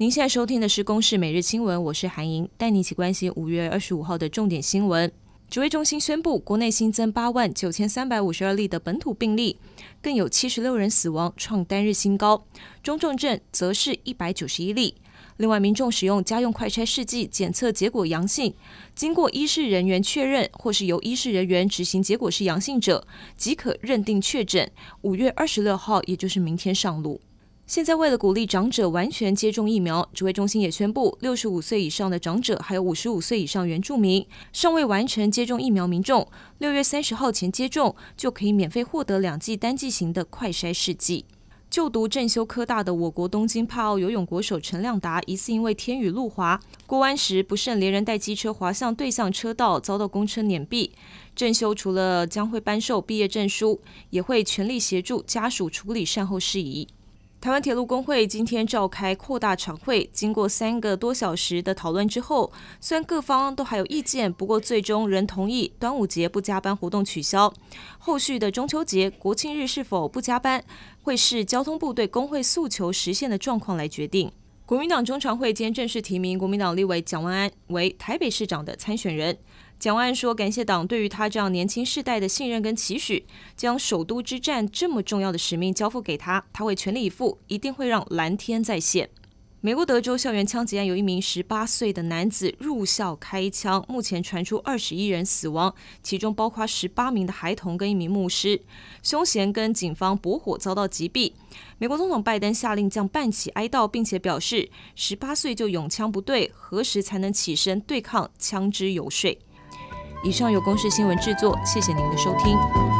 您现在收听的是《公视每日新闻》，我是韩莹，带你一起关心五月二十五号的重点新闻。指挥中心宣布，国内新增八万九千三百五十二例的本土病例，更有七十六人死亡，创单日新高。中重症则是一百九十一例。另外，民众使用家用快筛试剂检测结果阳性，经过医事人员确认，或是由医事人员执行结果是阳性者，即可认定确诊。五月二十六号，也就是明天上路。现在，为了鼓励长者完全接种疫苗，指挥中心也宣布，六十五岁以上的长者，还有五十五岁以上原住民，尚未完成接种疫苗民众，六月三十号前接种，就可以免费获得两剂单剂型的快筛试剂。就读正修科大的我国东京帕奥游泳国手陈亮达，疑似因为天雨路滑，过弯时不慎连人带机车滑向对向车道，遭到公车碾毙。正修除了将会颁授毕业证书，也会全力协助家属处理善后事宜。台湾铁路工会今天召开扩大常会，经过三个多小时的讨论之后，虽然各方都还有意见，不过最终仍同意端午节不加班活动取消。后续的中秋节、国庆日是否不加班，会视交通部对工会诉求实现的状况来决定。国民党中常会今天正式提名国民党立委蒋万安为台北市长的参选人。蒋万说：“感谢党对于他这样年轻世代的信任跟期许，将首都之战这么重要的使命交付给他，他会全力以赴，一定会让蓝天再现。”美国德州校园枪击案有一名十八岁的男子入校开枪，目前传出二十一人死亡，其中包括十八名的孩童跟一名牧师。凶嫌跟警方驳火遭到击毙。美国总统拜登下令将办起哀悼，并且表示：“十八岁就拥枪不对，何时才能起身对抗枪支游说？”以上由公式新闻制作，谢谢您的收听。